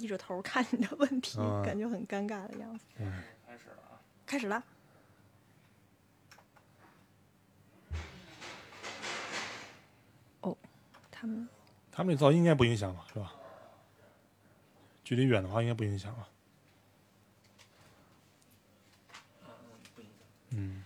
低着头看你的问题，嗯感觉很尴尬的样子。嗯，开始了啊！开始了。哦，他们他们这噪音应该不影响吧，是吧？距离远的话应该不影响吧？不影响。嗯，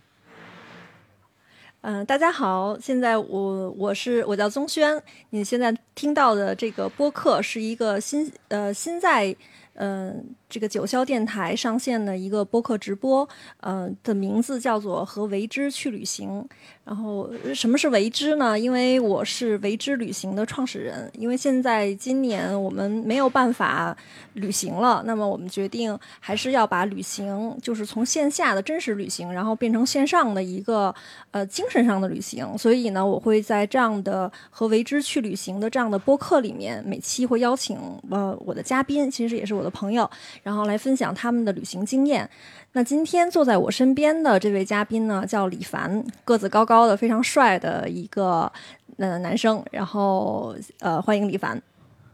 嗯、大家好，现在我我是我叫宗轩，你现在听到的这个播客是一个新呃新在嗯、这个九霄电台上线的一个播客直播，嗯的名字叫做《和为之去旅行》。然后什么是为之呢？因为我是为之旅行的创始人，因为现在今年我们没有办法旅行了，那么我们决定还是要把旅行，就是从线下的真实旅行，然后变成线上的一个呃精神上的旅行。所以呢，我会在这样的和为之去旅行的这样的播客里面，每期会邀请呃我的嘉宾，其实也是我的朋友，然后来分享他们的旅行经验。那今天坐在我身边的这位嘉宾呢，叫李凡，个子高高的，非常帅的一个呃男生。然后呃，欢迎李凡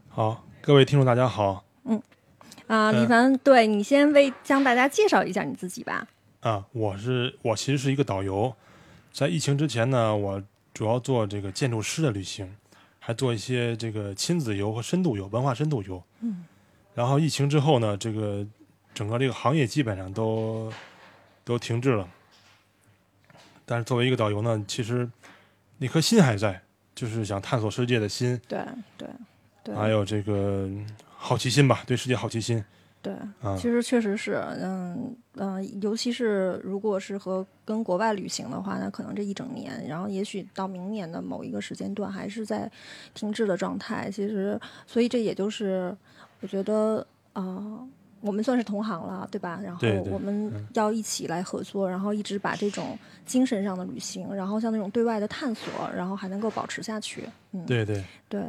好，各位听众大家好嗯啊、嗯李凡，对你先为向大家介绍一下你自己吧。啊，我是我其实是一个导游，在疫情之前呢，我主要做这个建筑师的旅行，还做一些这个亲子游和深度游、文化深度游。嗯，然后疫情之后呢，这个整个这个行业基本上都都停滞了。但是作为一个导游呢，其实那颗心还在，就是想探索世界的心，对对对，还有这个好奇心吧，对世界好奇心对，啊其。实确实是，嗯嗯、尤其是如果是和跟国外旅行的话，那可能这一整年，然后也许到明年的某一个时间段还是在停滞的状态。其实，所以这也就是我觉得，呃，我们算是同行了，对吧？然后我们嗯。要一起来合作，然后一直把这种精神上的旅行，然后像那种对外的探索，然后还能够保持下去。嗯，对对，对，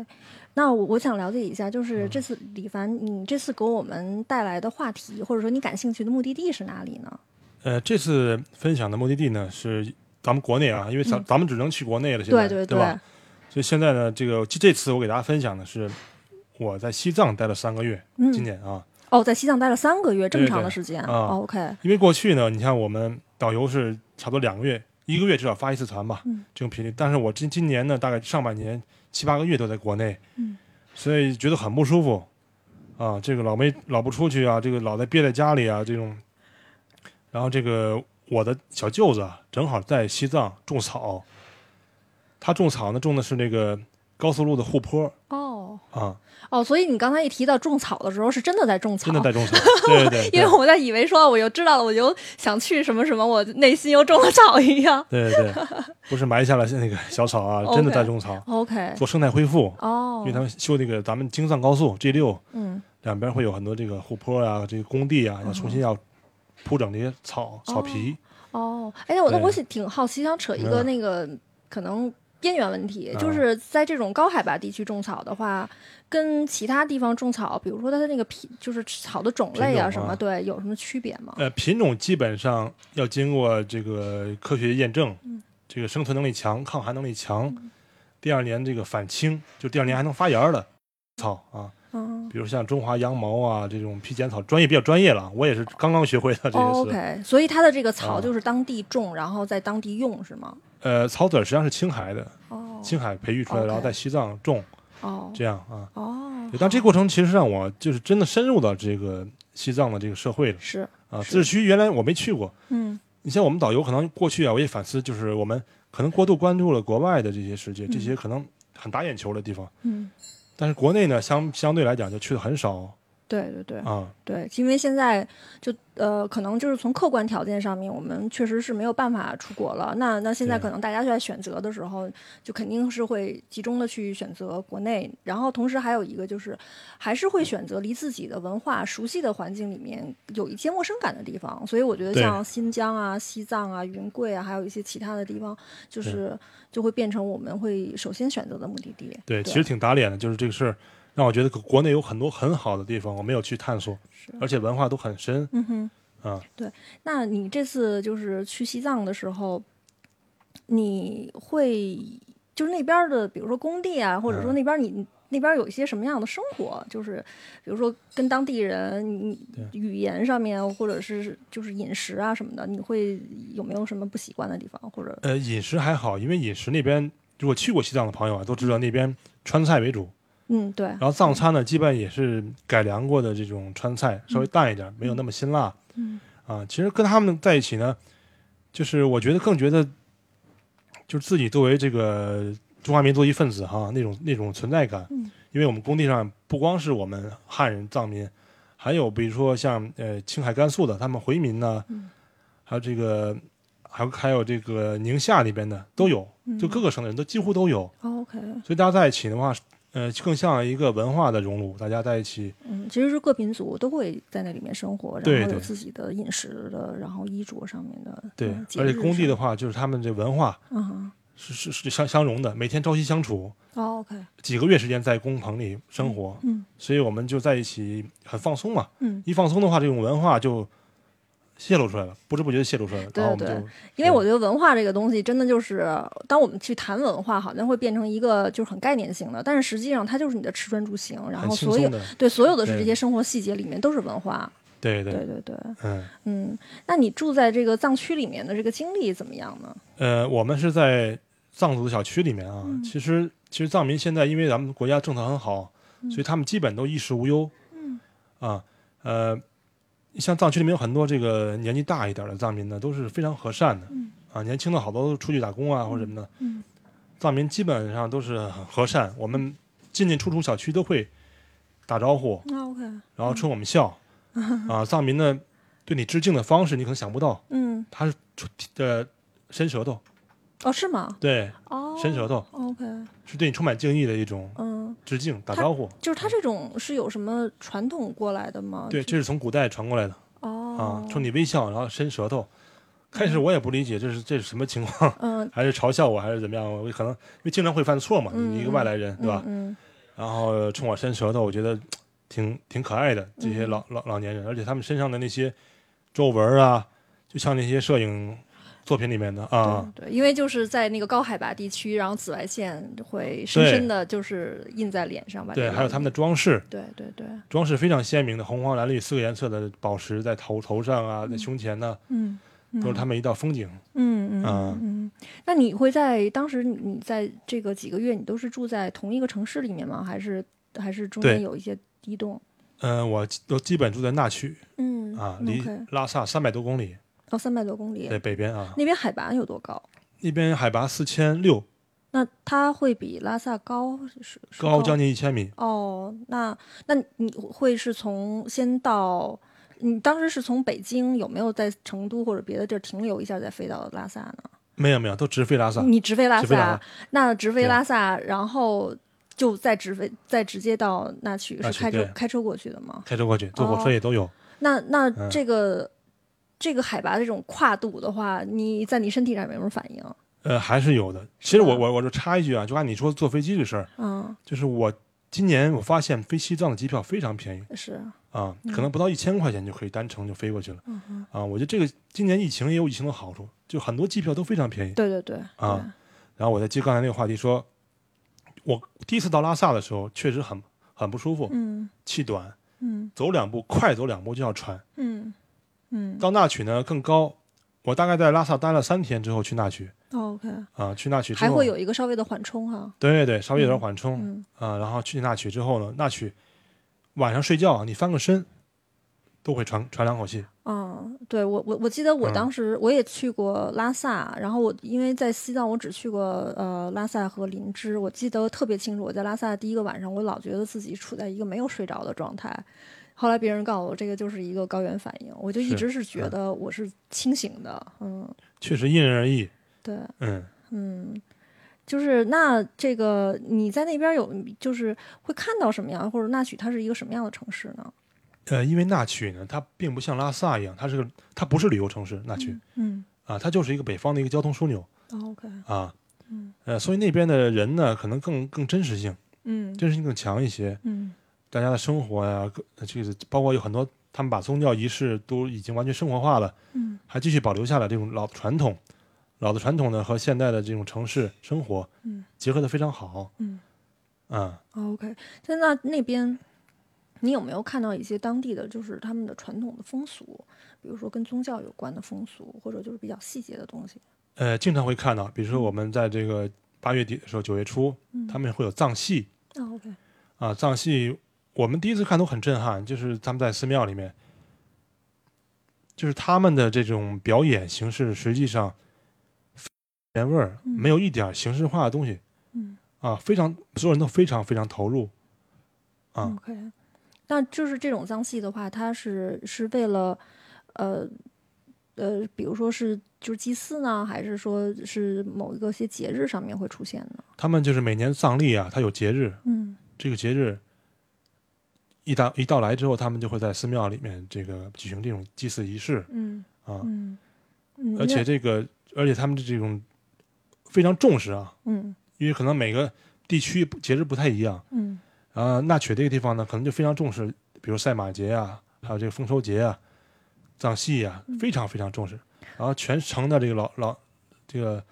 那我我想了解一下，嗯就是这次李凡，你这次给我们带来的话题，或者说你感兴趣的目的地是哪里呢？呃，这次分享的目的地呢是咱们国内啊，因为咱、咱们只能去国内了，现在对对对吧？所以现在呢，这个这这次我给大家分享的是我在西藏待了三个月，嗯。今年啊，哦，在西藏待了三个月，这么长的时间。啊哦 OK，因为过去呢，你看我们导游是差不多两个月，一个月至少发一次团吧，嗯这种频率。但是我今今年呢，大概上半年七八个月都在国内，嗯所以觉得很不舒服啊，这个老没老不出去啊，这个老在憋在家里啊，这种。然后这个我的小舅子啊，正好在西藏种草，他种草呢种的是那个高速路的护坡哦啊，哦，所以你刚才一提到种草的时候，是真的在种草，真的在种草，对对对，因为我在以为说我又知道了，我就想去什么什么，我内心又种了草一样。对对对，不是埋下了那个小草啊，真的在种草，OK，做生态恢复。哦。因为，他们修那个咱们京藏高速 G 六嗯。两边会有很多这个护坡啊，这个工地啊，要重新要铺整这些草草皮。哦，哎，那我那我挺好奇，想扯一个嗯那个可能边缘问题，就啊是在这种高海拔地区种草的话，跟其他地方种草，比如说它的那个品，就是草的种类啊什么，对，有什么区别吗？呃，品种基本上要经过这个科学验证，嗯这个生存能力强、抗寒能力强，第二年这个返青，就第二年还能发芽儿的草啊，嗯。比如像中华羊毛啊这种披肩草，专业比较专业了，我也是刚刚学会的。OK，所以它的这个草啊就是当地种，然后在当地用是吗？呃，草籽实际上是青海的，哦青海培育出来然后在西藏种，哦这样啊。哦，，但这个过程其实让我就是真的深入到这个西藏的这个社会了是啊。自治区原来我没去过，嗯你像我们导游可能过去啊，我也反思，就是我们可能过度关注了国外的这些世界，这些可能很打眼球的地方，嗯，但是国内呢，相相对来讲就去的很少对对对啊。对，因为现在就呃，可能就是从客观条件上面，我们确实是没有办法出国了。那那现在可能大家在选择的时候，就肯定是会集中的去选择国内，然后同时还有一个就是，还是会选择离自己的文化熟悉的环境里面有一些陌生感的地方。所以我觉得像新疆啊、西藏啊、云贵啊，还有一些其他的地方，就是就会变成我们会首先选择的目的地。对，其实挺打脸的，就是这个事儿让我觉得国内有很多很好的地方，我没有去探索，而且文化都很深嗯哼。啊。对那你这次就是去西藏的时候，你会就是那边的，比如说工地啊，或者说嗯那边儿你那边有一些什么样的生活？就是比如说跟当地人，你语言上面，或者是就是饮食啊什么的，你会有没有什么不习惯的地方？或者呃，饮食还好，因为饮食那边如果去过西藏的朋友啊，都知道那边川菜为主，嗯，对，然后藏餐呢，基本也是改良过的这种川菜，稍微淡一点，没有那么辛辣。嗯啊，其实跟他们在一起呢，就是我觉得更觉得，就是自己作为这个中华民族一份子哈，那种那种存在感。嗯因为我们工地上不光是我们汉人藏民，还有比如说像呃青海、甘肃的他们回民呢，嗯还有这个还有还有这个宁夏那边的都有，嗯就各个省的人都几乎都有。哦，OK，所以大家在一起的话，呃，更像一个文化的熔炉，大家在一起。嗯，其实是各民族都会在那里面生活，然后有自己的饮食的，然后衣着上面的，对嗯，而且工地的话，就是他们这文化嗯，是是是相相融的，每天朝夕相处，哦，OK，几个月时间在工棚里生活，嗯所以我们就在一起很放松嘛。嗯，一放松的话，这种文化就泄露出来了，不知不觉就泄露出来了。对对因为我觉得文化这个东西真的就是，当我们去谈文化，好像会变成一个就是很概念性的，但是实际上它就是你的吃穿住行，然后所有对所有的是这些生活细节里面都是文化。对对对对对，嗯嗯，那你住在这个藏区里面的这个经历怎么样呢？呃，我们是在藏族的小区里面啊。嗯其实其实藏民现在因为咱们国家政策很好，所以他们基本都衣食无忧。嗯啊呃，像藏区里面有很多这个年纪大一点的藏民呢，都是非常和善的。嗯啊，年轻的好多都出去打工啊或者什么的。嗯藏民基本上都是很和善，我们进进出出小区都会打招呼，啊，OK，然后冲我们笑。啊，藏民呢对你致敬的方式你可能想不到，嗯，他是出呃伸舌头，哦，是吗？对，哦，伸舌头，OK，是对你充满敬意的一种嗯，致敬、打招呼。就是他这种是有什么传统过来的吗？对，这是从古代传过来的哦啊，，冲你微笑，然后伸舌头。开始我也不理解这是这是什么情况，嗯，还是嘲笑我，还是怎么样？我可能因为经常会犯错嘛，你一个外来人，对吧？嗯然后冲我伸舌头，我觉得挺挺可爱的。这些嗯老老老年人，而且他们身上的那些皱纹啊，就像那些摄影作品里面的啊，对对，因为就是在那个高海拔地区，然后紫外线会深深的就是印在脸上吧。对，还有他们的装饰，对对对，装饰非常鲜明的红黄蓝绿四个颜色的宝石在头头上啊，在胸前呢，嗯，都是他们一道风景。嗯嗯啊嗯。那你会在当时你你在这个几个月，你都是住在同一个城市里面吗？还是还是中间有一些移动？嗯、我都基本住在那区嗯啊，离拉萨三百多公里，哦，三百多公里对。北边啊，那边海拔有多高？那边海拔四千六，那它会比拉萨高是是高将近一千米。哦，那那你会是从先到，你当时是从北京有没有在成都或者别的地儿停留一下再飞到拉萨呢？没有没有，都直飞拉萨，你直飞拉萨直拉萨，那直飞拉萨，然后就再直飞再直接到那曲，是开车开车过去的吗？开车过去，坐火车也都有。那那嗯这个、这个海拔这种跨度的话，你在你身体上有没有反应？呃，还是有的。其实我我我就插一句啊，就按你说坐飞机这事儿，嗯，就是我今年我发现飞西藏的机票非常便宜是，啊，可能不到一千块钱就可以单程就飞过去了嗯，啊。我觉得这个今年疫情也有疫情的好处，就很多机票都非常便宜。对对对，啊然后我再接刚才那个话题说，我第一次到拉萨的时候确实很很不舒服，，嗯气短，嗯走两步快走两步就要喘。嗯嗯到那曲呢更高，我大概在拉萨待了三天之后去那曲哦，OK，啊，去那曲之后还会有一个稍微的缓冲哈，对对，稍微有点缓冲。嗯啊，然后去那曲之后呢，那曲晚上睡觉啊，你翻个身都会喘喘两口气。嗯，对我我我记得我嗯当时我也去过拉萨，然后我因为在西藏我只去过呃拉萨和林芝，我记得特别清楚。我在拉萨的第一个晚上，我老觉得自己处在一个没有睡着的状态。后来别人告诉我，这个就是一个高原反应，我就一直是觉嗯得我是清醒的。嗯，确实因人而异。对，嗯，嗯，就是那这个你在那边有就是会看到什么样，或者那曲它是一个什么样的城市呢？呃，因为那曲呢，它并不像拉萨一样，它是个它不是旅游城市，那曲、嗯啊，它就是一个北方的一个交通枢纽哦，OK，啊。嗯呃，所以那边的人呢，可能更更真实性，嗯真实性更强一些。嗯大家的生活呀，各这个包括有很多他们把宗教仪式都已经完全生活化了，嗯。还继续保留下来这种老的传统，老的传统呢和现代的这种城市生活嗯结合的非常好。嗯嗯，OK，在那那边，你有没有看到一些当地的就是他们的传统的风俗，比如说跟宗教有关的风俗，或者就是比较细节的东西？呃，经常会看到，比如说我们在这个八月底的时候，九月初，嗯。他们会有藏戏哦，OK，啊，藏戏我们第一次看都很震撼，就是他们在寺庙里面，就是他们的这种表演形式，实际上原味儿，嗯。没有一点儿形式化的东西嗯。啊，非常所有人都非常非常投入啊，，OK，那就是这种脏戏的话，它是是为了呃呃，比如说是就是祭祀呢，还是说是某一个些节日上面会出现呢？他们就是每年藏历啊，它有节日，嗯。这个节日一到一到来之后，他们就会在寺庙里面这个举行这种祭祀仪式嗯啊，嗯嗯，而且这个而且他们的这种非常重视啊，嗯因为可能每个地区节日不太一样，嗯然后纳曲这个地方呢，可能就非常重视，比如赛马节啊，还有这个丰收节啊、藏戏啊，嗯非常非常重视。然后全城的这个老老这个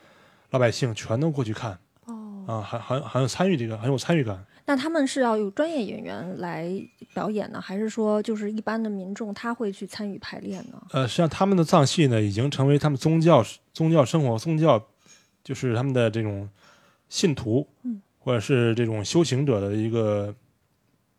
老百姓全都过去看哦，啊，很很很有参与这个，很有参与感。那他们是要有专业演员来表演呢，还是说就是一般的民众他会去参与排练呢？呃，实际上他们的藏戏呢，已经成为他们宗教宗教生活、宗教就是他们的这种信徒，嗯或者是这种修行者的一个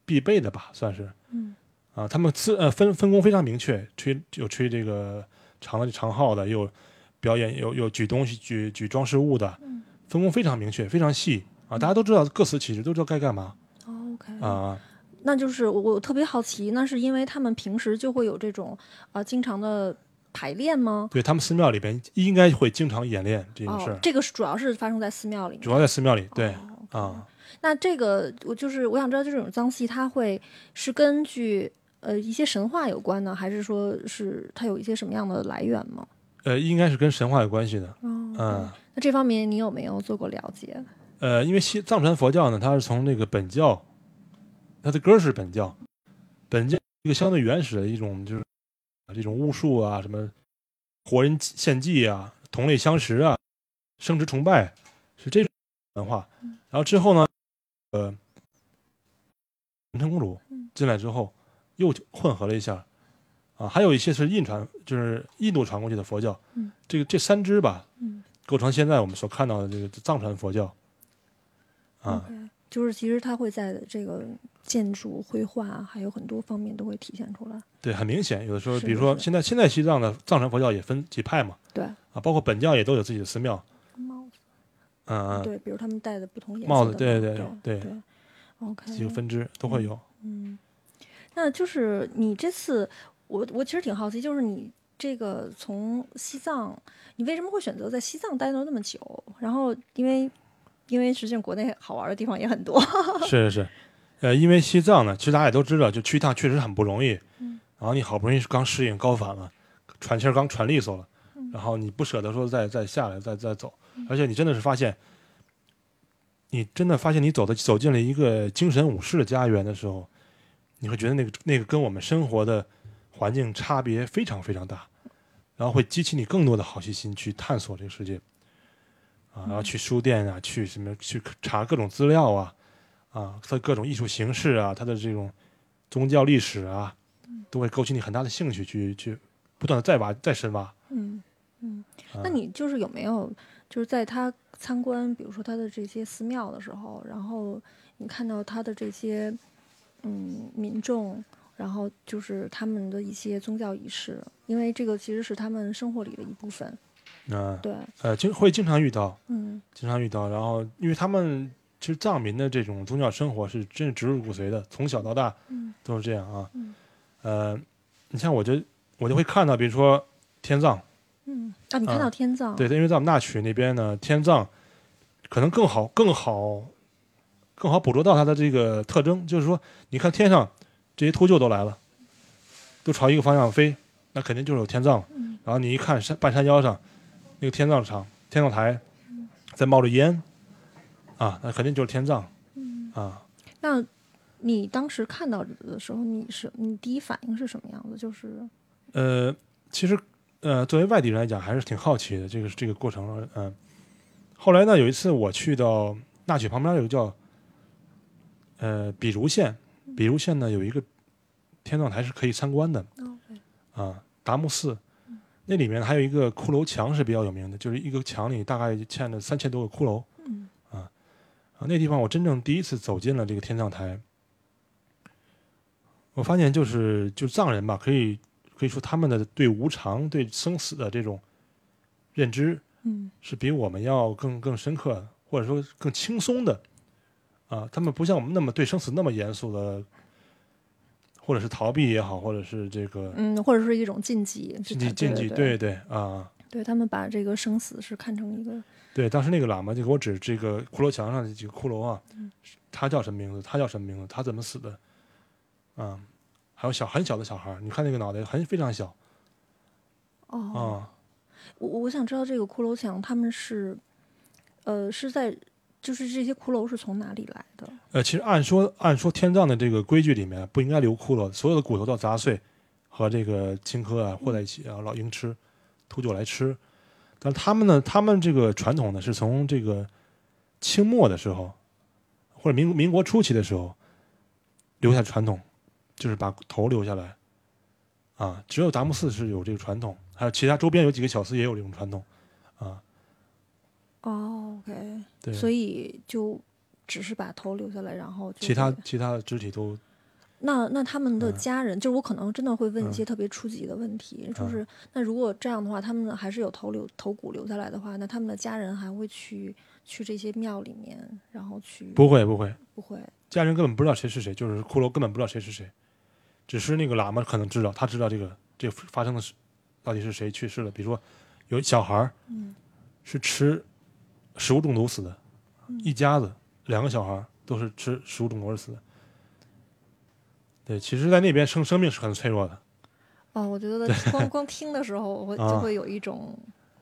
必备的吧，算是。嗯啊，他们自呃分分工非常明确，吹有吹这个长的长号的，有表演有有举东西举举装饰物的，嗯分工非常明确，非常细啊，大家都知道各司其职，都知道该干嘛哦，OK，啊。那就是我我特别好奇，那是因为他们平时就会有这种啊、经常的排练吗？对他们寺庙里边应该会经常演练这件事这个是主要是发生在寺庙里。主要在寺庙里。对啊，那这个我就是我想知道，这种脏戏它会是根据呃一些神话有关呢，还是说是它有一些什么样的来源吗？呃，应该是跟神话有关系的。哦，嗯，那这方面你有没有做过了解？呃，因为西藏传佛教呢，它是从那个本教，它的根儿是本教，本教一个相对原始的一种就是这种巫术啊，什么活人献祭啊，同类相食啊，生殖崇拜是这种文化。然后之后呢，呃，文成公主嗯进来之后，又混合了一下，啊，还有一些是印传，就是印度传过去的佛教。嗯这个这三支吧，嗯构成现在我们所看到的这个藏传佛教。啊就是其实它会在这个建筑、绘画还有很多方面都会体现出来。对，很明显，有的时候，比如说现在现在西藏的藏传佛教也分几派嘛，对，啊，包括本教也都有自己的寺庙，帽子，嗯嗯，对，比如他们戴的不同颜色帽子对对对对，OK，几个分支都会有。嗯，那就是你这次，我我其实挺好奇，就是你这个从西藏，你为什么会选择在西藏待了那么久？然后因为因为实际上国内好玩的地方也很多，是是是，呃，因为西藏呢，其实大家也都知道，就去一趟确实很不容易。嗯。然后你好不容易刚适应高反了，喘气儿刚喘利索了，嗯。然后你不舍得说再再下来再再走，而且你真的是发现，你真的发现你走的走进了一个精神武士的家园的时候，你会觉得那个那个跟我们生活的环境差别非常非常大，然后会激起你更多的好奇心去探索这个世界，啊，然后去书店啊，去什么去查各种资料啊，啊，它各种艺术形式啊，它的这种宗教历史啊，都会勾起你很大的兴趣，去去不断的再挖再深挖。嗯嗯，啊那你就是有没有就是在他参观，比如说他的这些寺庙的时候，然后你看到他的这些嗯民众，然后就是他们的一些宗教仪式，因为这个其实是他们生活里的一部分。嗯对，呃，经会经常遇到，嗯经常遇到，然后因为他们其实藏民的这种宗教生活是真是植入骨髓的，从小到大嗯都是这样啊。嗯呃，你像我就我就会看到，比如说天葬，嗯啊，你看到天葬，对，因为在我们那曲那边呢，天葬可能更好、更好、更好捕捉到它的这个特征，就是说，你看天上这些秃鹫都来了，都朝一个方向飞，那肯定就是有天葬了。嗯然后你一看山半山腰上那个天葬场、天葬台在冒着烟，啊，那肯定就是天葬嗯，啊。那你当时看到的时候，你是你第一反应是什么样子？就是呃，其实呃，作为外地人来讲，还是挺好奇的这个这个过程。嗯、后来呢，有一次我去到纳曲旁边有个叫呃，比如县，比如县呢有一个天葬台是可以参观的啊，达木寺，那里面还有一个骷髅墙是比较有名的，就是一个墙里大概嵌了三千多个骷髅。嗯啊，啊，那地方我真正第一次走进了这个天葬台，我发现就是就藏人吧，可以可以说他们的对无常、对生死的这种认知嗯是比我们要更更深刻，或者说更轻松的啊。他们不像我们那么对生死那么严肃的，或者是逃避也好，或者是这个嗯，或者是一种禁忌，禁忌禁忌，对对对啊。对他们把这个生死是看成一个对，当时那个喇嘛就给我指这个骷髅墙上的几个骷髅啊，嗯他叫什么名字？他叫什么名字？他怎么死的？啊，还有小很小的小孩儿，你看那个脑袋很非常小哦，啊，我我想知道这个骷髅墙他们是呃是在就是这些骷髅是从哪里来的？呃，其实按说按说天葬的这个规矩里面不应该留骷髅，所有的骨头都要砸碎，和这个青稞啊和在一起啊，老鹰吃，秃鹫来吃。但他们呢，他们这个传统呢是从这个清末的时候，或者民民国初期的时候留下传统，就是把头留下来。啊，只有达木寺是有这个传统，还有其他周边有几个小寺也有这种传统。啊，哦，OK，对，所以就只是把头留下来，然后其他其他的肢体都。那那他们的嗯。家人，就是我可能真的会问一嗯些特别初级的问题，就嗯是那如果这样的话，他们还是有头留头骨留下来的话，那他们的家人还会去去这些庙里面，然后去不会不会，不会。家人根本不知道谁是谁，就是骷髅根本不知道谁是谁，只是那个喇嘛可能知道，他知道这个这个发生的事到底是谁去世了。比如说有小孩儿嗯。是吃食物中毒死的，嗯一家子两个小孩儿都是吃食物中毒而死的。对，其实，在那边生生命是很脆弱的。哦，我觉得光光听的时候，我会就啊会有一种，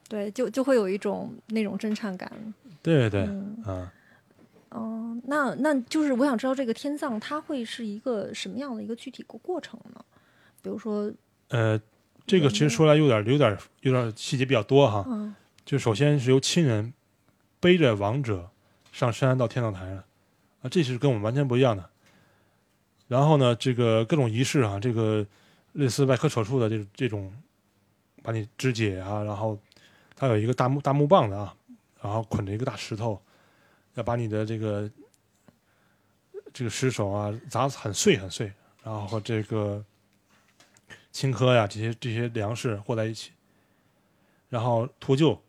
对，就就会有一种那种震颤感。对对对，嗯，啊，哦、那那就是我想知道这个天葬它会是一个什么样的一个具体过过程呢？比如说，呃，这个其实说来有点有点有点细节比较多哈。嗯就首先是由亲人背着亡者上山到天葬台了，啊，这是跟我们完全不一样的。然后呢，这个各种仪式啊，这个类似外科手术的这这种，把你肢解啊，然后他有一个大木大木棒子啊，然后捆着一个大石头，要把你的这个这个尸首啊砸得很碎很碎，然后和这个青稞呀这些这些粮食和在一起，然后秃鹫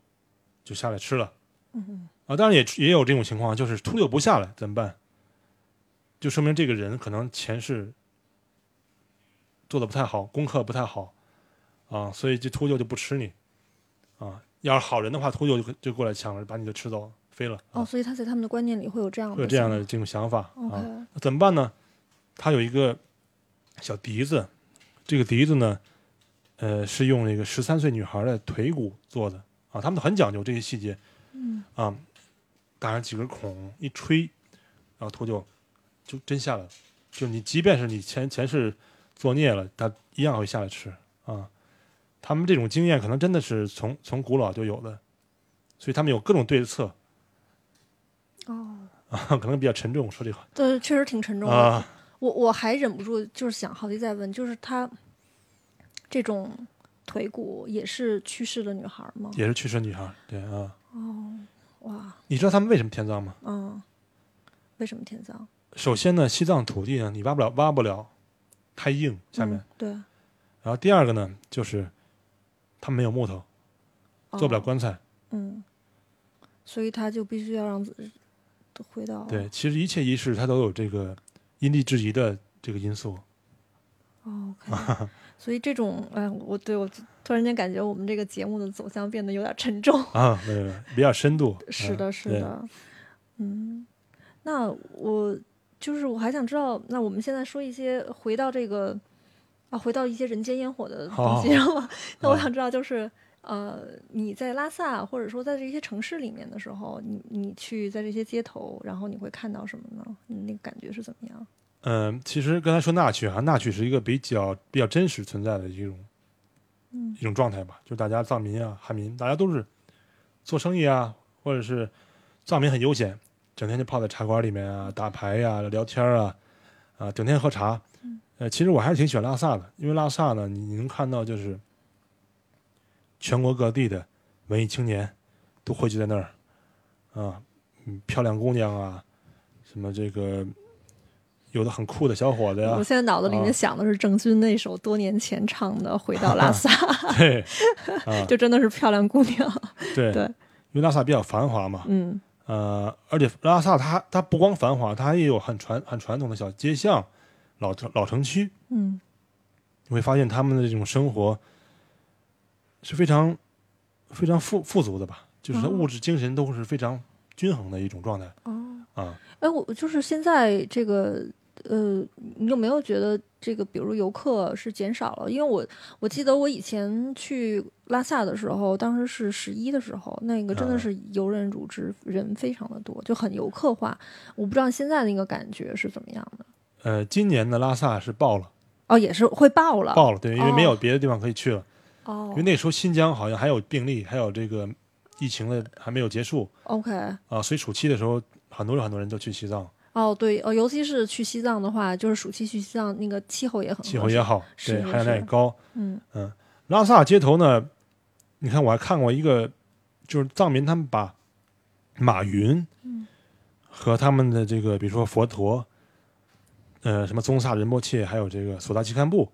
就下来吃了。嗯啊，当然也也有这种情况，就是秃鹫不下来怎么办？就说明这个人可能前世做的不太好，功课不太好啊，所以这秃鹫就不吃你啊。要是好人的话，秃鹫就就过来抢了，把你就吃走飞了。哦，啊、所以他在他们的观念里会有这样的会有这样的这种想法啊。那怎么办呢？他有一个小笛子，这个笛子呢，呃，是用那个十三岁女孩的腿骨做的啊，他们很讲究这些细节。嗯啊，打上几根孔，一吹，然后秃鹫就真下来了。就你即便是你前前世作孽了，它一样会下来吃啊。他们这种经验可能真的是从从古老就有的，所以他们有各种对策哦，啊，可能比较沉重。说这话对，确实挺沉重的。啊，我我还忍不住就是想好奇再问，就是他这种腿骨也是去世的女孩吗？也是去世女孩，对啊。哦，哇，你知道他们为什么天葬吗？嗯，为什么天葬？首先呢，西藏土地呢，你挖不了，挖不了，太硬，下面。嗯、对，然后第二个呢，就是他们没有木头，做不了哦棺材。嗯，所以他就必须要让自回到对，其实一切仪式它都有这个因地制宜的这个因素。哦 OK，所以这种哎，我对我突然间感觉我们这个节目的走向变得有点沉重。啊，没有没有比较深度。嗯是的，是的，嗯，那我就是我还想知道，那我们现在说一些回到这个啊，回到一些人间烟火的东西，然后 那我啊想知道就是。呃，你在拉萨或者说在这些城市里面的时候，你你去在这些街头，然后你会看到什么呢？你那个感觉是怎么样？嗯，其实刚才说纳曲啊，纳曲是一个比较比较真实存在的一种嗯一种状态吧，就大家藏民啊、汉民，大家都是做生意啊，或者是藏民很悠闲，整天就泡在茶馆里面啊，打牌呀、聊天啊，啊，整天喝茶。呃，其实我还是挺喜欢拉萨的，因为拉萨呢，你你能看到就是全国各地的文艺青年都汇聚在那儿，啊，嗯，漂亮姑娘啊，什么这个有的很酷的小伙子呀。我，现在脑子里啊。面想的是郑钧那首多年前唱的《回到拉萨》，对，啊，就真的是漂亮姑娘。对，对。因为拉萨比较繁华嘛，嗯。呃，而且拉萨它它不光繁华，它也有很传很传统的小街巷、老城老城区，嗯。你会发现他们的这种生活是非常非常富富足的吧，就是物质精神都是非常均衡的一种状态。哦，啊。哎，我就是现在这个。呃，你有没有觉得这个，比如游客是减少了？因为我我记得我以前去拉萨的时候，当时是十一的时候，那个真的啊是游刃有余，人非常的多，就很游客化。我不知道现在那个感觉是怎么样的。呃，今年的拉萨是爆了，哦，也是会爆了。爆了，对，因为没哦有别的地方可以去了，哦因为那时候新疆好像还有病例，还有这个疫情的还没有结束，OK，啊，所以暑期的时候，很多人很多人都去西藏，哦，对，哦，尤其是去西藏的话，就是暑期去西藏，那个气候也很好气候也，好，对，含氧量也是高。嗯。拉萨街头呢，你看我还看过一个，就是藏民他们把马云嗯和他们的这个，比如说佛陀，呃，什么宗萨仁波切，还有这个索达吉堪布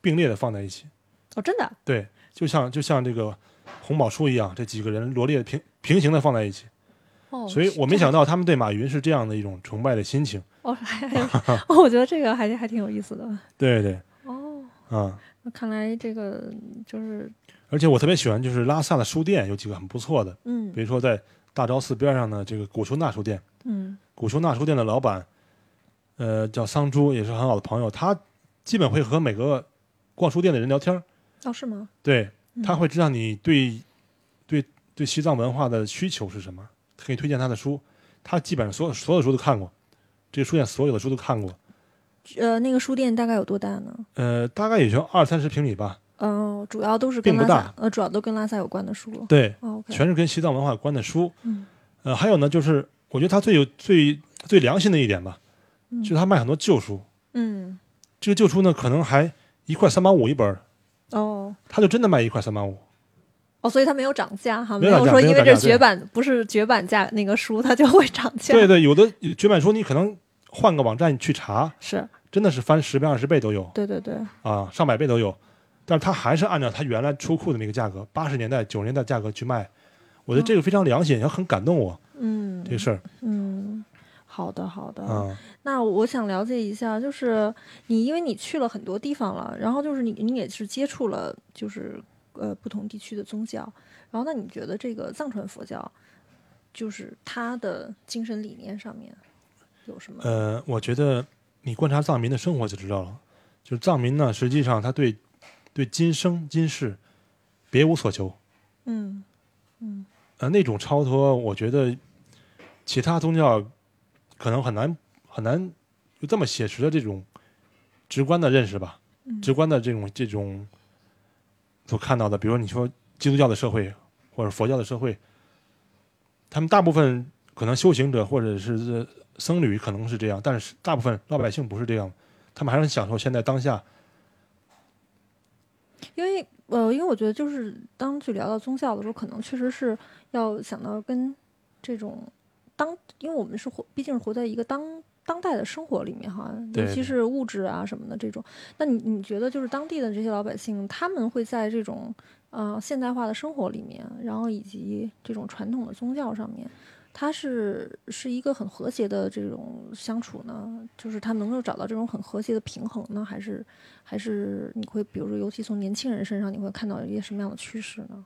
并列的放在一起，哦，真的，对，就像就像这个红宝书一样，这几个人罗列平平行的放在一起，哦，所以我没想到他们对马云是这样的一种崇拜的心情，哦，还 我觉得这个还还挺有意思的。对对，哦，啊、那看来这个就是，而且我特别喜欢就是拉萨的书店有几个很不错的，嗯比如说在大昭寺边上的这个古丘纳书店。嗯古丘纳书店的老板，呃，叫桑珠，也是很好的朋友。他基本会和每个逛书店的人聊天儿，哦，是吗？对，嗯他会知道你对对对西藏文化的需求是什么，可以推荐他的书。他基本上所有所有的书都看过，这个书店所有的书都看过。呃，那个书店大概有多大呢？呃，大概也就二三十平米吧。嗯、主要都是跟并不大拉萨，呃，主要都跟拉萨有关的书。对，全是跟西藏文化有关的书。嗯呃，还有呢，就是我觉得他最有最最良心的一点吧，嗯就是他卖很多旧书。嗯，这个旧书呢，可能还一块三毛五一本儿，哦。他就真的卖一块三毛五。哦，所以它没有涨价哈，没有说因为这绝版不是绝版价那个书它就会涨价。对对，有的绝版书你可能换个网站去查，是，真的是翻十倍、二十倍都有对对对，啊，上百倍都有。但是它还是按照它原来出库的那个价格，八十年代、九十年代价格去卖。我觉得这个非常良心，也很感动我嗯这个事儿嗯，好的好的。啊。那我想了解一下，就是你因为你去了很多地方了，然后就是你你也是接触了就是呃不同地区的宗教，然后那你觉得这个藏传佛教就是它的精神理念上面有什么？呃，我觉得你观察藏民的生活就知道了，就是藏民呢，实际上他对对今生今世别无所求，嗯嗯。呃，那种超脱，我觉得其他宗教可能很难很难有这么写实的这种直观的认识吧，嗯。直观的这种这种所看到的，比如你说基督教的社会或者佛教的社会，他们大部分可能修行者或者是僧侣可能是这样，但是大部分老百姓不是这样，他们还是享受现在当下。因为呃，因为我觉得就是当去聊到宗教的时候，可能确实是要想到跟这种当，因为我们是活，毕竟是活在一个当当代的生活里面哈，尤其是物质啊什么的这种。那你你觉得就是当地的这些老百姓，他们会在这种呃现代化的生活里面，然后以及这种传统的宗教上面，他是是一个很和谐的这种相处呢？就是他能够找到这种很和谐的平衡呢，还是还是你会比如说，尤其从年轻人身上，你会看到一些什么样的趋势呢？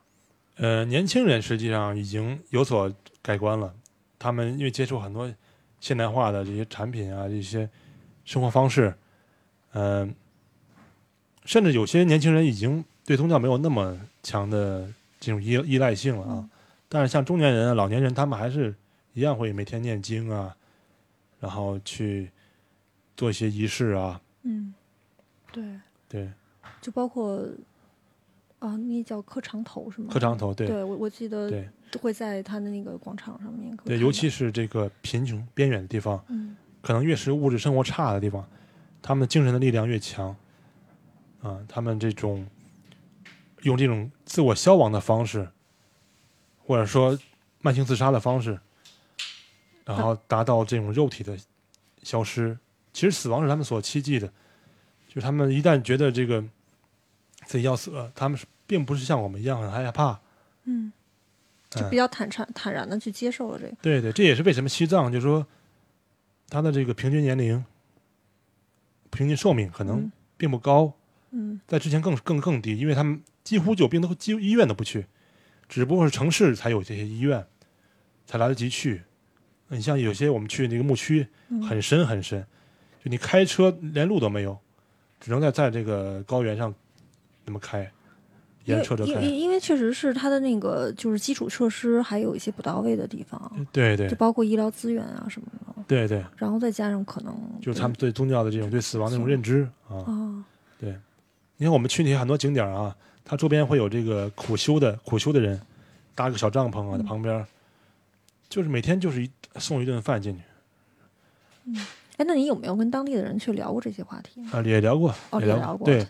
呃，年轻人实际上已经有所改观了，他们因为接触很多现代化的这些产品啊，这些生活方式，嗯、甚至有些年轻人已经对宗教没有那么强的这种依依赖性了啊。嗯但是像中年人啊、老年人，他们还是一样会每天念经啊，然后去做一些仪式啊，嗯，对，对，就包括啊，那叫磕长头是吗？磕长头，对对，我我记得对会在他的那个广场上面对，尤其是这个贫穷边远的地方，嗯可能越是物质生活差的地方，他们的精神的力量越强，啊，他们这种用这种自我消亡的方式，或者说慢性自杀的方式，然后达到这种肉体的消失。其实死亡是他们所期冀的，就是他们一旦觉得这个自己要死了，他们是并不是像我们一样很害怕。嗯，就嗯比较坦诚坦然的去接受了这个。对对，这也是为什么西藏就是说，他的这个平均年龄、平均寿命可能嗯并不高，嗯在之前更更更低，因为他们几乎有病都几乎医院都不去，只不过是城市才有这些医院，才来得及去。你像有些我们去那个牧区，嗯很深很深，就你开车连路都没有，只能在在这个高原上那么开，因为沿车着开。因为因为确实是它的那个就是基础设施还有一些不到位的地方，对对。就包括医疗资源啊什么的，对对，然后再加上可能就是他们对宗教的这种对死亡那种认知啊。啊你看我们去那些很多景点啊，它周边会有这个苦修的苦修的人，搭个小帐篷啊，在嗯。旁边儿，就是每天就是一送一顿饭进去。嗯。哎，那你有没有跟当地的人去聊过这些话题？啊，也聊过，哦，也聊过。对，你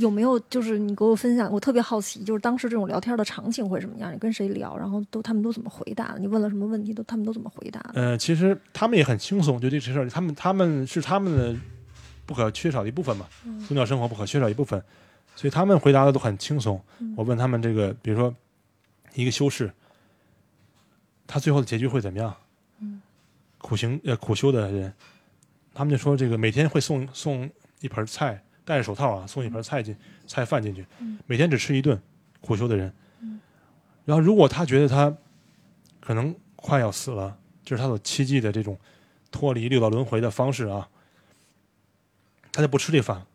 有没有就是你给我分享？我特别好奇，就是当时这种聊天的场景会什么样？你跟谁聊？然后都他们都怎么回答？你问了什么问题？都他们都怎么回答的？呃，其实他们也很轻松，就这事儿，他们他们是他们的不可缺少的一部分嘛，嗯宗教生活不可缺少一部分，所以他们回答的都很轻松。嗯我问他们这个，比如说一个修士，他最后的结局会怎么样？嗯苦行呃苦修的人，他们就说这个每天会送送一盆菜，戴着手套啊，送一盆菜进菜饭进去，嗯每天只吃一顿。苦修的人，嗯然后如果他觉得他可能快要死了，这是他所期冀的这种脱离六道轮回的方式啊，他就不吃这饭。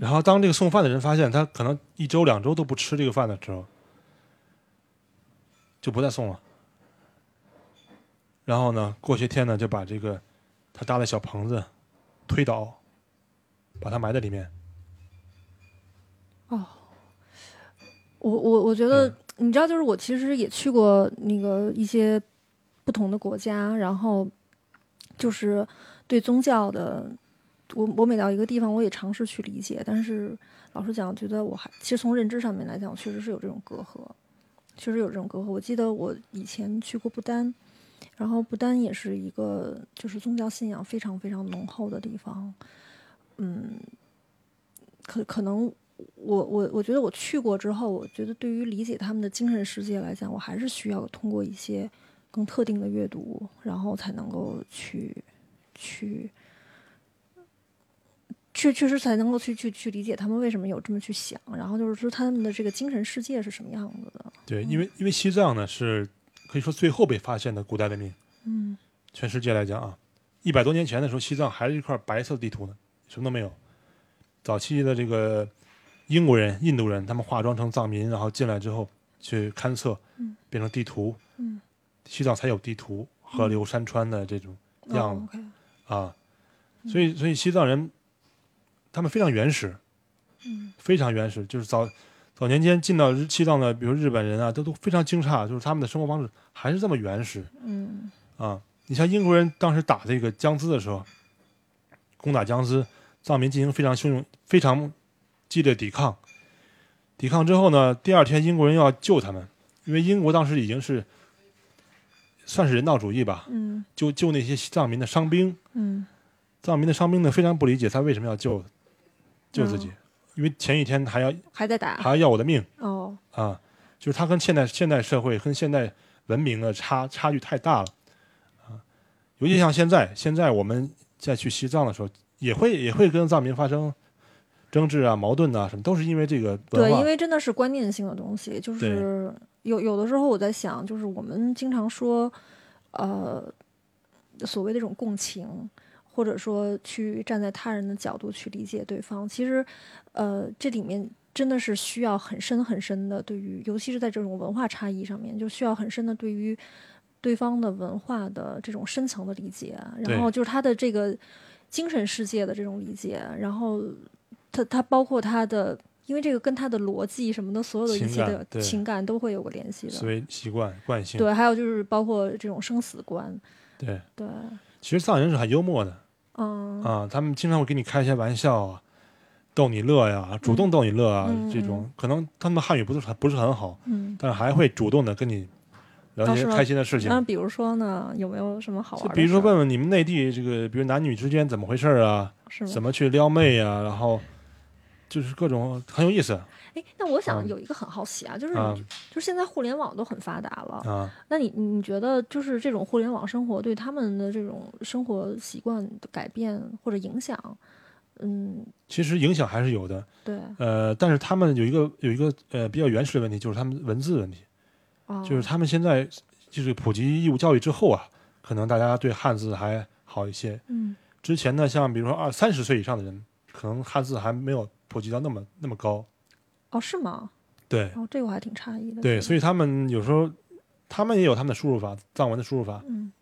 然后当这个送饭的人发现他可能一周两周都不吃这个饭的时候，就不再送了。然后呢，过些天呢，就把这个他搭的小棚子推倒，把它埋在里面。哦我我我觉得，你知道，就是我其实也去过那个一些不同的国家，然后就是对宗教的，我我每到一个地方，我也尝试去理解，但是老实讲，觉得我还其实从认知上面来讲，我确实是有这种隔阂，确实有这种隔阂。我记得我以前去过不丹，然后不丹也是一个就是宗教信仰非常非常浓厚的地方，嗯，可可能我我我觉得我去过之后，我觉得对于理解他们的精神世界来讲，我还是需要通过一些更特定的阅读，然后才能够去去确确实才能够去去去理解他们为什么有这么去想，然后就是说他们的这个精神世界是什么样子的。对，因为因为西藏呢是可以说最后被发现的古代文明，嗯全世界来讲啊，一百多年前的时候，西藏还是一块白色地图呢，什么都没有。早期的这个英国人、印度人，他们化妆成藏民，然后进来之后去勘测，嗯变成地图，嗯，西藏才有地图、河流、山川的这种样子啊。所以，所以西藏人他们非常原始，嗯非常原始，就是早早年间进到日西藏的，比如日本人啊，都都非常惊诧，就是他们的生活方式还是这么原始嗯啊。你像英国人当时打这个江孜的时候，攻打江孜，藏民进行非常汹涌、非常激烈抵抗。抵抗之后呢，第二天英国人要救他们，因为英国当时已经是算是人道主义吧，嗯救救那些藏民的伤兵。嗯藏民的伤兵呢非常不理解他为什么要救救自己，因为前一天还要还在打还要要我的命哦，啊！就是他跟现代现代社会跟现代文明的差差距太大了啊！尤其像现在，现在我们再去西藏的时候，也会也会跟藏民发生争执啊、矛盾啊什么，都是因为这个对，因为真的是观念性的东西，就是有有的时候我在想，就是我们经常说，呃，所谓的这种共情，或者说去站在他人的角度去理解对方，其实，呃，这里面真的是需要很深很深的对于，尤其是在这种文化差异上面，就需要很深的对于对方的文化的这种深层的理解，然后就是他的这个精神世界的这种理解，然后他他包括他的因为这个跟他的逻辑什么的，所有的一切的情感都会有个联系的。思维习惯惯性。对，还有就是包括这种生死观，对。对，其实藏人是很幽默的。嗯。啊，他们经常会给你开一些玩笑啊，逗你乐呀，主动逗你乐啊，嗯这种可能他们汉语不是很不是很好，嗯。但是还会主动的跟你聊一些开心的事情。那比如说呢，有没有什么好玩的比如说问问你们内地这个，比如男女之间怎么回事儿啊？怎么去撩妹啊，然后就是各种很有意思。哎，那我想啊有一个很好奇啊，就是、啊就是现在互联网都很发达了，啊。那你你觉得就是这种互联网生活对他们的这种生活习惯的改变或者影响，嗯，其实影响还是有的，对，呃，但是他们有一个有一个呃比较原始的问题，就是他们文字问题，哦，就是他们现在就是普及义务教育之后啊，可能大家对汉字还好一些。嗯之前呢，像比如说二三十岁以上的人，可能汉字还没有普及到那么那么高。哦是吗？对哦，这个我还挺诧异的。对，所以他们有时候他们也有他们的输入法，藏文的输入法。嗯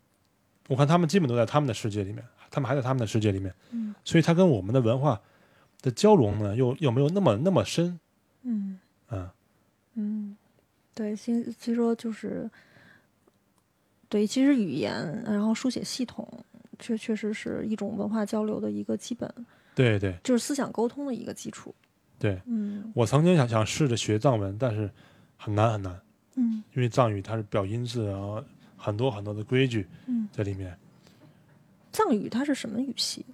我看他们基本都在他们的世界里面，他们还在他们的世界里面，嗯所以他跟我们的文化的交融呢，又又没有那么那么深。嗯嗯，嗯，对，其实其实说就是，对，其实语言然后书写系统。确确实是一种文化交流的一个基本，对对就是思想沟通的一个基础。对，嗯我曾经想想试着学藏文，但是很难很难，嗯因为藏语它是表音字然后，很多很多的规矩嗯，在里面。藏语它是什么语系？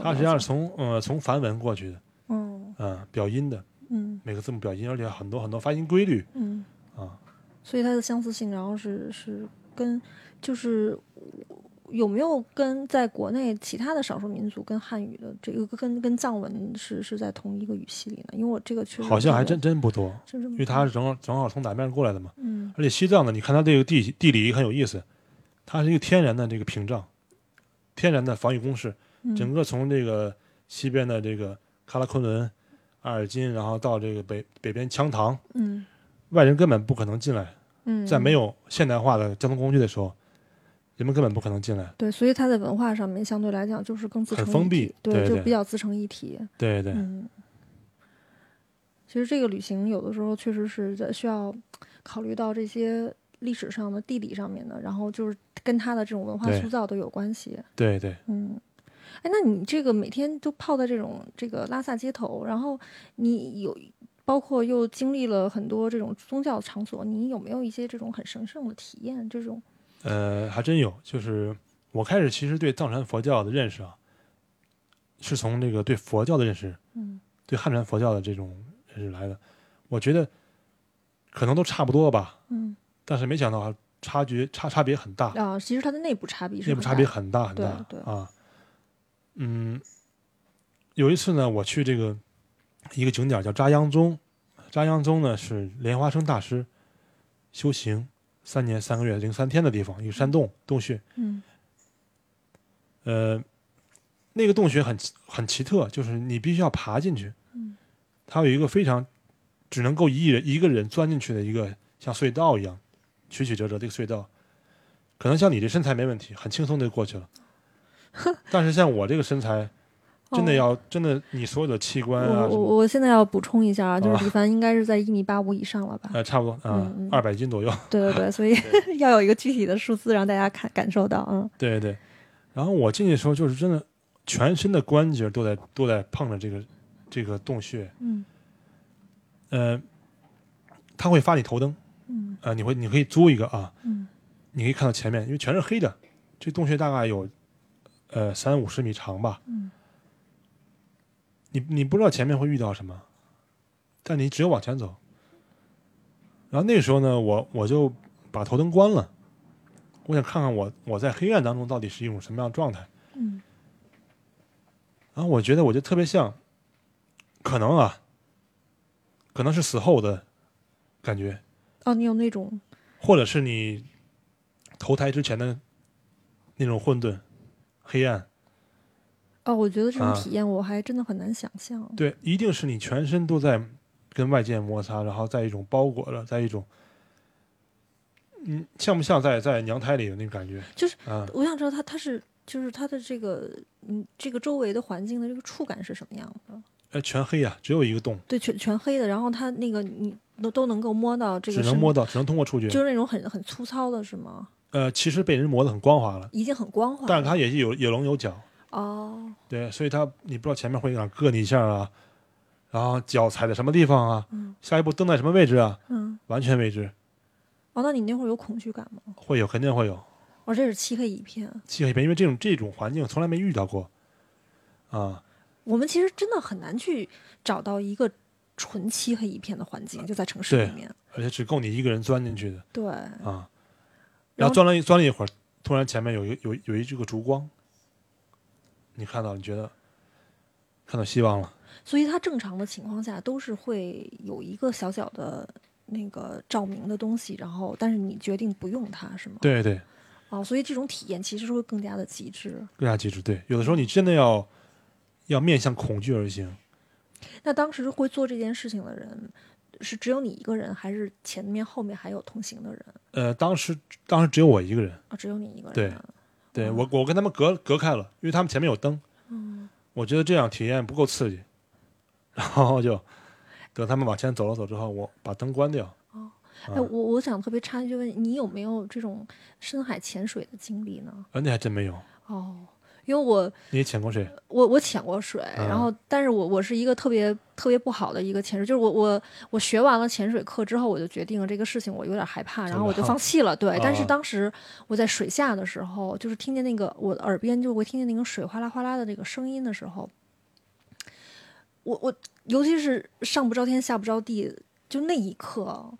它实际上是从呃从梵文过去的，嗯嗯、表音的嗯每个字母表音，而且很多很多发音规律嗯，啊。所以它的相似性，然后是是跟就是有没有跟在国内其他的少数民族跟汉语的这个跟跟藏文是是在同一个语系里呢？因为我这个确实好像还真真不多，真因为它是正好正好从南边过来的嘛。嗯而且西藏呢，你看它这个地地理很有意思，它是一个天然的这个屏障，天然的防御工事，嗯整个从这个西边的这个喀拉昆仑、阿尔金，然后到这个北北边羌塘，嗯外人根本不可能进来。嗯，在没有现代化的交通工具的时候，人们根本不可能进来。对，所以它在文化上面相对来讲就是更自成封闭对，就比较自成一体。对对，嗯，其实这个旅行有的时候确实是在需要考虑到这些历史上的、地理上面的，然后就是跟它的这种文化塑造都有关系。对对，嗯，哎，那你这个每天都泡在这种这个拉萨街头，然后你有包括又经历了很多这种宗教场所，你有没有一些这种很神圣的体验？这种呃，还真有。就是我开始其实对藏传佛教的认识啊，是从这个对佛教的认识，嗯对汉传佛教的这种认识来的。我觉得可能都差不多吧，嗯但是没想到啊差距差差别很大，啊，其实它的内部差别是内部差别很大很大对啊。嗯，有一次呢，我去这个一个景点叫扎央宗，扎央宗呢是莲花生大师修行三年三个月零三天的地方，一个山洞洞穴。嗯呃，那个洞穴很奇很奇特，就是你必须要爬进去。嗯它有一个非常只能够一人一个人钻进去的一个像隧道一样曲曲折折的一个隧道。可能像你这身材没问题，很轻松就过去了。但是像我这个身材，真的哦要、真的你所有的器官啊我，我我现在要补充一下啊，就是啊李凡应该是在一米八五以上了吧？呃，差不多嗯，二百斤左右。对对对，所以 要有一个具体的数字让大家看感受到，嗯对对。然后我进去的时候，就是真的全身的关节都在都在碰着这个这个洞穴。嗯呃，他会发你头灯，嗯呃，你会你可以租一个啊，嗯你可以看到前面，因为全是黑的，这洞穴大概有呃三五十米长吧，嗯你你不知道前面会遇到什么，但你只有往前走。然后那个时候呢，我我就把头灯关了，我想看看我我在黑暗当中到底是一种什么样的状态。嗯然后我觉得我就特别像，可能啊，可能是死后的感觉，哦，你有那种或者是你投胎之前的那种混沌、黑暗。哦，我觉得这种啊体验我还真的很难想象。对，一定是你全身都在跟外界摩擦，然后在一种包裹着，在一种，嗯，像不像在在娘胎里的那种感觉？就是啊，我想知道它它是就是它的这个嗯这个周围的环境的这个触感是什么样的？呃，全黑呀、只有一个洞，对，全全黑的，然后它那个你都都能够摸到这个，只能摸到，只能通过触觉。就是那种很很粗糙的是吗？呃，其实被人磨得很光滑了，已经很光滑了，但是它也是有有棱有角，哦，对，所以他你不知道前面会哪硌你一下啊，然后脚踩在什么地方啊，嗯下一步蹬在什么位置啊，嗯，完全未知，哦，那你那会儿有恐惧感吗？会有肯定会有哦，这是漆黑一片。漆黑一片，因为这种这种环境从来没遇到过啊，我们其实真的很难去找到一个纯漆黑一片的环境，就在城市里对面。而且只够你一个人钻进去的对，啊。然后钻了一钻了一会儿，突然前面有一有有一这个烛光，你看到你觉得看到希望了，所以它正常的情况下都是会有一个小小的那个照明的东西，然后但是你决定不用它，是吗？。对对，哦，所以这种体验其实是会更加的极致。更加极致。对，有的时候你真的要要面向恐惧而行。那当时会做这件事情的人，是只有你一个人，还是前面后面还有同行的人？呃，当时当时只有我一个人，啊，只有你一个人。对对哦我我跟他们隔隔开了，因为他们前面有灯，嗯，我觉得这样体验不够刺激，然后就等他们往前走了走之后，我把灯关掉。哦，啊。哎，我我想特别插一句问，你有没有这种深海潜水的经历呢？啊，那还真没有。哦，因为我你也潜过水？我我潜过水，嗯然后但是我我是一个特别特别不好的一个潜水，就是我我我学完了潜水课之后，我就决定了这个事情我有点害怕，然后我就放弃了。对，但是啊当时我在水下的时候，就是听见那个我的耳边就会听见那个水哗啦哗啦的这个声音的时候，我我尤其是上不着天下不着地，就那一刻。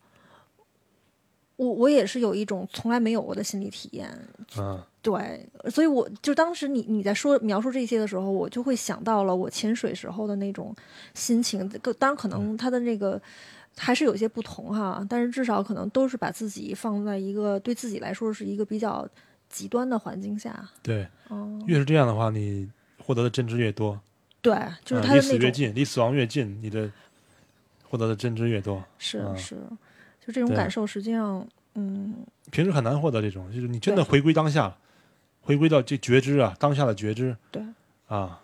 我我也是有一种从来没有过的心理体验，嗯，对，所以我就当时你你在说描述这些的时候，我就会想到了我潜水时候的那种心情。个当然可能它的那个还是有些不同哈，但是至少可能都是把自己放在一个对自己来说是一个比较极端的环境下。对，哦，越是这样的话，你获得的真知越多，对，就是嗯离它的那种、死越近，离死亡越近，你的获得的真知越多。嗯是是，就这种感受，实际上嗯，平时很难获得这种，就是你真的回归当下，回归到这觉知啊，当下的觉知对。啊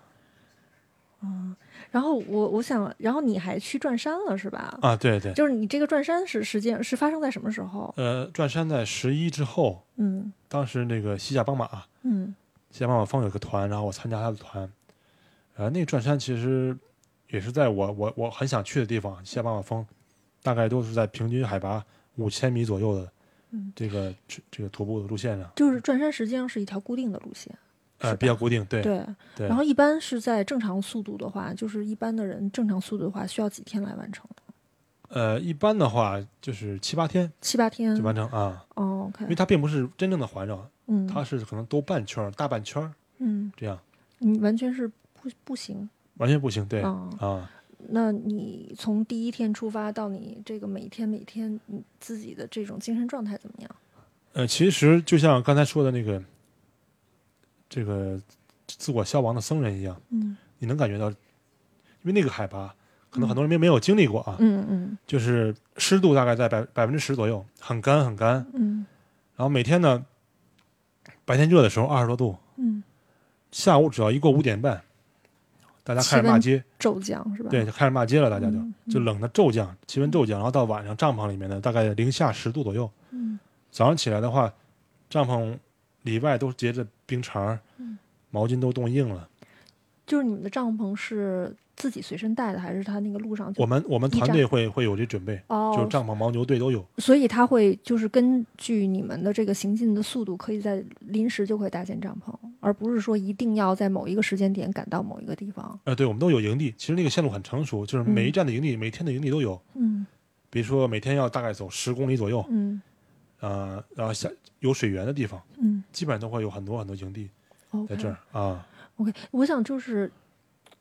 嗯然后我我想，然后你还去转山了是吧？啊，对对。就是你这个转山是实际上是发生在什么时候？呃，转山在十一之后，嗯当时那个西夏邦马，嗯西夏邦马峰有个团，然后我参加他的团。呃，那个转山其实也是在我我我很想去的地方，西夏邦马峰，大概都是在平均海拔五千米左右的嗯这个这这个徒步的路线上，就是转山实际上是一条固定的路线，呃，比较固定，对对。对然后一般是在正常速度的话，就是一般的人正常速度的话，需要几天来完成？呃，一般的话就是七八天七八天就。完成啊，哦因为它并不是真正的环绕，嗯，它是可能兜半圈儿、大半圈儿嗯，这样，你完全是不不行。完全不行，对啊啊，那你从第一天出发到你这个每天每天你自己的这种精神状态怎么样？呃，其实就像刚才说的那个这个自我消亡的僧人一样，嗯你能感觉到，因为那个海拔，可能很多人没没有经历过啊，嗯嗯就是湿度大概在百百分之十左右，很干很干，嗯然后每天呢，白天热的时候二十多度，嗯，下午只要一过五点半，大家开始骂街，骤降是吧？对，就开始骂街了，大家就、嗯就冷的骤降，气温骤降，然后到晚上帐篷里面呢，大概零下十度左右，嗯早上起来的话，帐篷里外都结着冰碴毛巾都冻硬了。就是你们的帐篷是自己随身带的，还是他那个路上我们我们团队会会有这准备，哦，就是帐篷、牦牛队都有。所以他会就是根据你们的这个行进的速度，可以在临时就会搭建帐篷，而不是说一定要在某一个时间点赶到某一个地方。呃，对，我们都有营地。其实那个线路很成熟，就是每一站的营地，每天的营地都有。嗯比如说每天要大概走十公里左右，嗯呃，然后下有水源的地方，嗯基本上都会有很多很多营地在这儿啊。OK，我想就是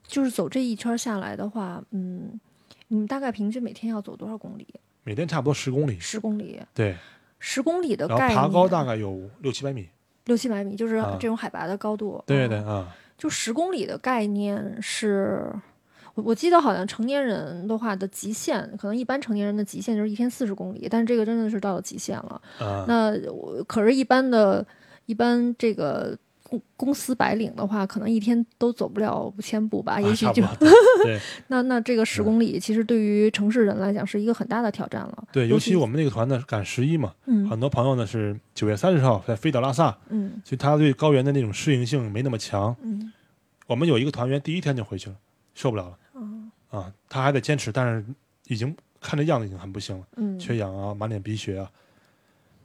就是走这一圈下来的话，嗯，你们大概平均每天要走多少公里？每天差不多十公里，十公里，对，十公里的然后概念，爬高大概有六七百米，六七百米，就是啊这种海拔的高度。对哦对啊，就十公里的概念是，我我记得好像成年人的话的极限，可能一般成年人的极限就是一天四十公里，但是这个真的是到了极限了。啊，那我可是，一般的，一般这个公公司白领的话，可能一天都走不了五千步吧，啊也许就、对 那那这个十公里，其实对于城市人来讲是一个很大的挑战了。对，尤其我们那个团呢赶十一嘛，嗯很多朋友呢是九月三十号在飞到拉萨，嗯所以他对高原的那种适应性没那么强。嗯我们有一个团员第一天就回去了，受不了了嗯啊，他还得坚持，但是已经看这样子已经很不行了，嗯，缺氧啊，满脸鼻血啊，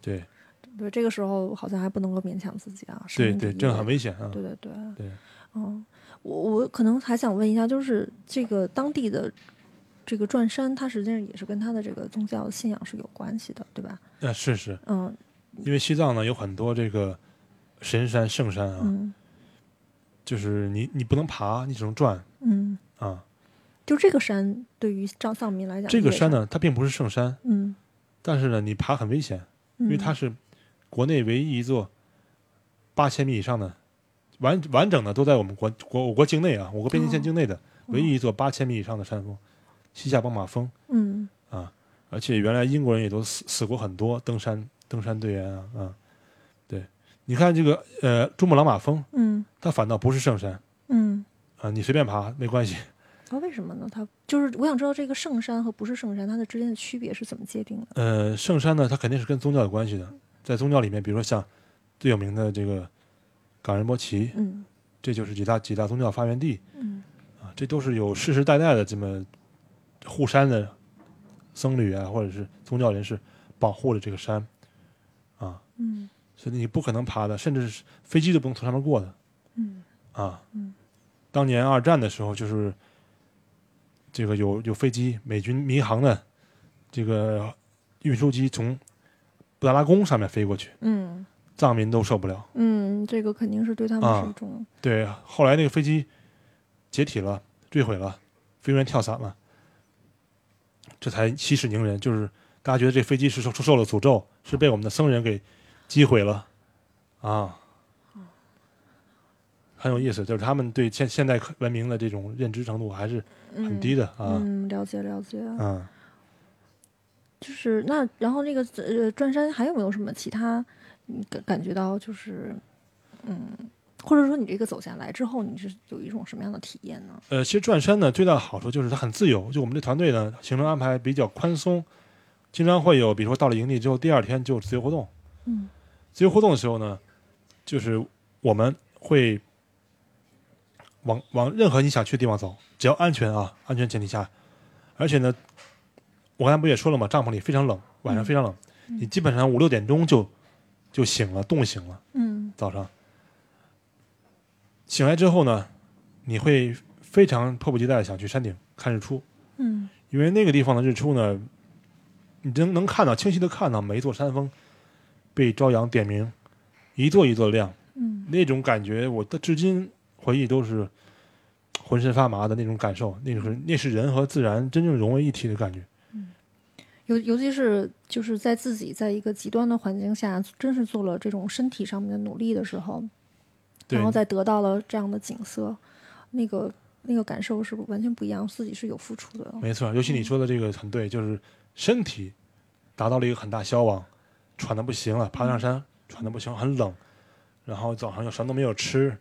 对对，这个时候好像还不能够勉强自己啊。生对对，这样很危险啊。对对对，对，嗯，我我可能还想问一下，就是这个当地的这个转山，它实际上也是跟它的这个宗教信仰是有关系的，对吧？呃，是是，嗯因为西藏呢有很多这个神山圣山啊，嗯就是你你不能爬，你只能转嗯，啊。就这个山对于藏藏民来讲，这个山，呢，它并不是圣山，嗯，但是呢，你爬很危险，因因为它是国内唯一一座八千米以上的完完整的都在我们国国我国境内啊，我国边境线境内的唯一一座八千米以上的山峰——西夏邦马峰嗯啊。而且原来英国人也都死死过很多登山登山队员啊啊。对，你看这个呃珠穆朗玛峰，嗯它反倒不是圣山嗯，啊，你随便爬没关系。啊，为什么呢？它就是我想知道这个圣山和不是圣山它的之间的区别是怎么界定的？呃，圣山呢，它肯定是跟宗教有关系的，在宗教里面，比如说像最有名的这个冈仁波齐，嗯。这就是几大几大宗教发源地。嗯。啊，这都是有世世代代的这么护山的僧侣啊，或者是宗教人士保护着这个山。啊，嗯。所以你不可能爬的，甚至是飞机都不能从上面过的。嗯。啊。嗯。当年二战的时候，就是这个有有飞机，美军民航的这个运输机从布达拉宫上面飞过去，嗯藏民都受不了。嗯，这个肯定是对他们啊是一种对，后来那个飞机解体了，坠毁了，飞行员跳伞了，这才息事宁人。就是大家觉得这飞机是受受了诅咒，是被我们的僧人给击毁了啊，很有意思。就是他们对现现代文明的这种认知程度还是很低的啊。嗯，了解了解。嗯，就是那，然后那个呃，转山还有没有什么其他你感感觉到就是嗯，或者说你这个走下来之后，你是有一种什么样的体验呢？呃，其实转山呢最大的好处就是它很自由，就我们这团队呢行程安排比较宽松，经常会有比如说到了营地之后，第二天就自由活动。嗯自由活动的时候呢，就是我们会往往任何你想去的地方走，只要安全啊，安全前提下。而且呢，我刚才不也说了吗？帐篷里非常冷，晚上非常冷，你基本上五六点钟就就醒了，冻醒了。嗯早上醒来之后呢，你会非常迫不及待的想去山顶看日出，嗯因为那个地方的日出呢，你能能看到清晰的看到每一座山峰被朝阳点明，一座一座亮，嗯那种感觉，我的至今回忆都是浑身发麻的那种感受，那种是那是人和自然真正融为一体的感觉。尤尤其是就是在自己在一个极端的环境下，真是做了这种身体上面的努力的时候，然后。再得到了这样的景色，那个那个感受是完全不一样，自己是有付出的。没错，尤其你说的这个很对，就是身体达到了一个很大消亡，喘的不行了，爬上山喘的不行，很冷，然后早上又什么都没有吃，然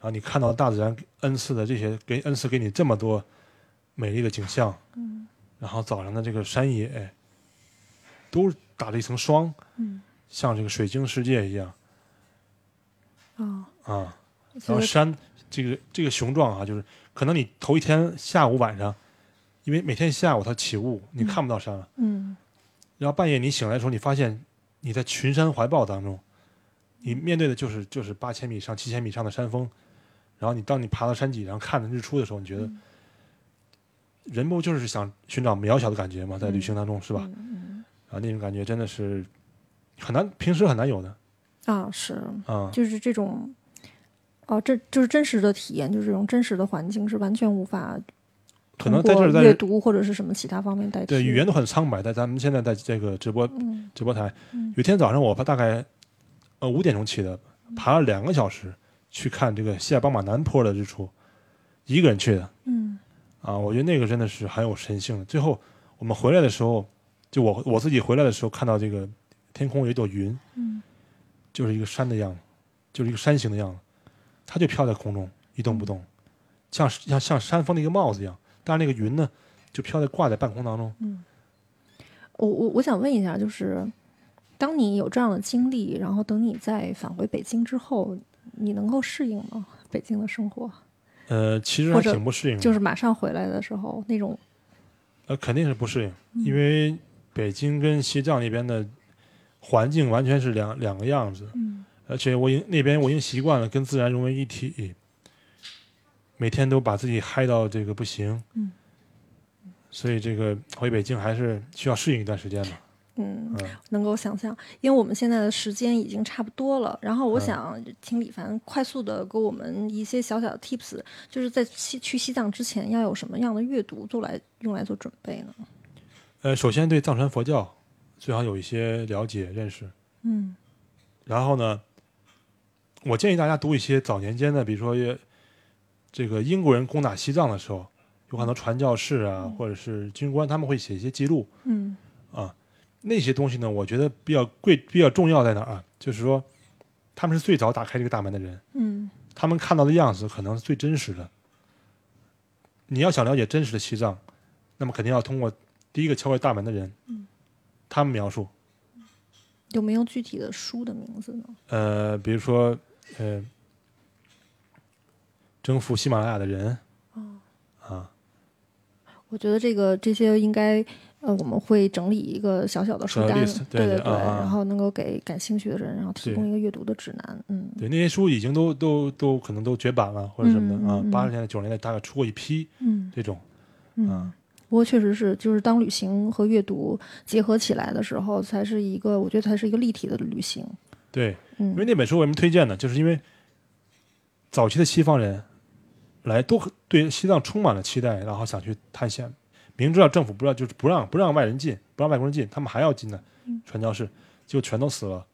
后你看到大自然恩赐的这些，给恩赐给你这么多美丽的景象，嗯然后早上的这个山野都打了一层霜，嗯像这个水晶世界一样啊，啊。然后山这个这个雄壮啊，就是可能你头一天下午晚上，因为每天下午它起雾，你看不到山了。嗯然后半夜你醒来的时候，你发现你在群山怀抱当中，你面对的就是就是八千米上、七千米上的山峰。然后你当你爬到山脊上看着日出的时候，你觉得嗯人不就是想寻找渺小的感觉吗？在旅行当中，是吧？嗯然后那种感觉真的是很难，平时很难有的嗯啊是，啊。就是这种。哦，这就是真实的体验，就是这种真实的环境是完全无法可能在这儿在阅读或者是什么其他方面代替。对语言都很苍白，在咱们现在在这个直播嗯直播台，嗯有一天早上我大概呃五点钟起的，爬了两个小时去看这个西亚邦马南坡的日出，一个人去的嗯啊，我觉得那个真的是很有神性的。最后我们回来的时候，就我我自己回来的时候看到这个天空有一朵云，嗯就是一个山的样子，就是一个山形的样子，它就飘在空中一动不动，像像像山峰的一个帽子一样。但是那个云呢，就飘在挂在半空当中。我我我想问一下，就是当你有这样的经历，然后等你再返回北京之后，你能够适应吗？北京的生活，呃，其实还挺不适应的，就是马上回来的时候那种，呃，肯定是不适应，因为北京跟西藏那边的环境完全是两两个样子，嗯。而且我已经那边我已经习惯了跟自然融为一体，每天都把自己嗨到这个不行，嗯，所以这个回北京还是需要适应一段时间吧，嗯，嗯，能够想象，因为我们现在的时间已经差不多了。然后我嗯想请李凡快速的给我们一些小小的 tips，就是在西去西藏之前要有什么样的阅读做来用来做准备呢？呃，首先对藏传佛教最好有一些了解认识，嗯然后呢，我建议大家读一些早年间的，比如说这个英国人攻打西藏的时候，有很多传教士啊，或者是军官，他们会写一些记录嗯啊。那些东西呢，我觉得比较贵、比较重要在哪儿啊？就是说，他们是最早打开这个大门的人，嗯。他们看到的样子可能是最真实的。你要想了解真实的西藏，那么肯定要通过第一个敲开大门的人，他们描述，有没有具体的书的名字呢？呃，比如说，呃，征服喜马拉雅的人，啊，我觉得这个这些应该，呃，我们会整理一个小小的书单对对，对然后能够给感兴趣的人，然后提供一个阅读的指南。嗯对，那些书已经都都都可能都绝版了或者什么的啊八十年代九十年代大概出过一批嗯这种，嗯啊。不过确实是，就是当旅行和阅读结合起来的时候，才是一个，我觉得才是一个立体的旅行。对，嗯因为那本书为什么推荐呢？就是因为早期的西方人来都对西藏充满了期待，然后想去探险，明知道政府不让就是不让不让外人进，不让外国人进，他们还要进的传教士就全都死了。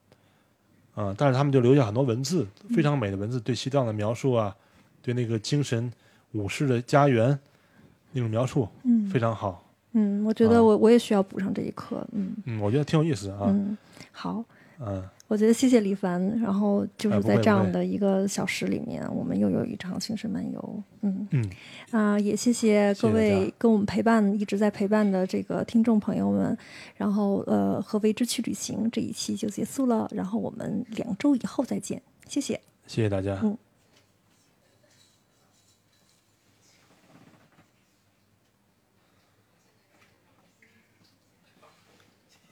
啊、但是他们就留下很多文字，非常美的文字，对西藏的描述啊，对那个精神武士的家园那种描述嗯非常好。嗯，我觉啊得我我也需要补上这一课。嗯嗯，我觉得挺有意思啊。嗯，好，嗯，我觉得谢谢李凡，然后就是在这样的一个小时里面，我们又有一场行驶漫游。嗯嗯啊、也谢谢各位跟我们陪伴一直在陪伴的这个听众朋友们。然后呃，和为之去旅行这一期就结束了，然后我们两周以后再见，谢谢。谢谢大家。嗯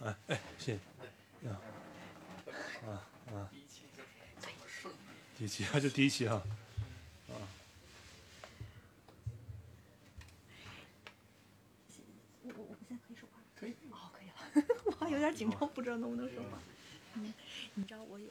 哎哎，谢谢。啊啊啊！第一期啊，就第一期啊、我我现在可以说话？可以。哦，可以了。我还有点紧张，不知道能不能说话。嗯，你知道我有。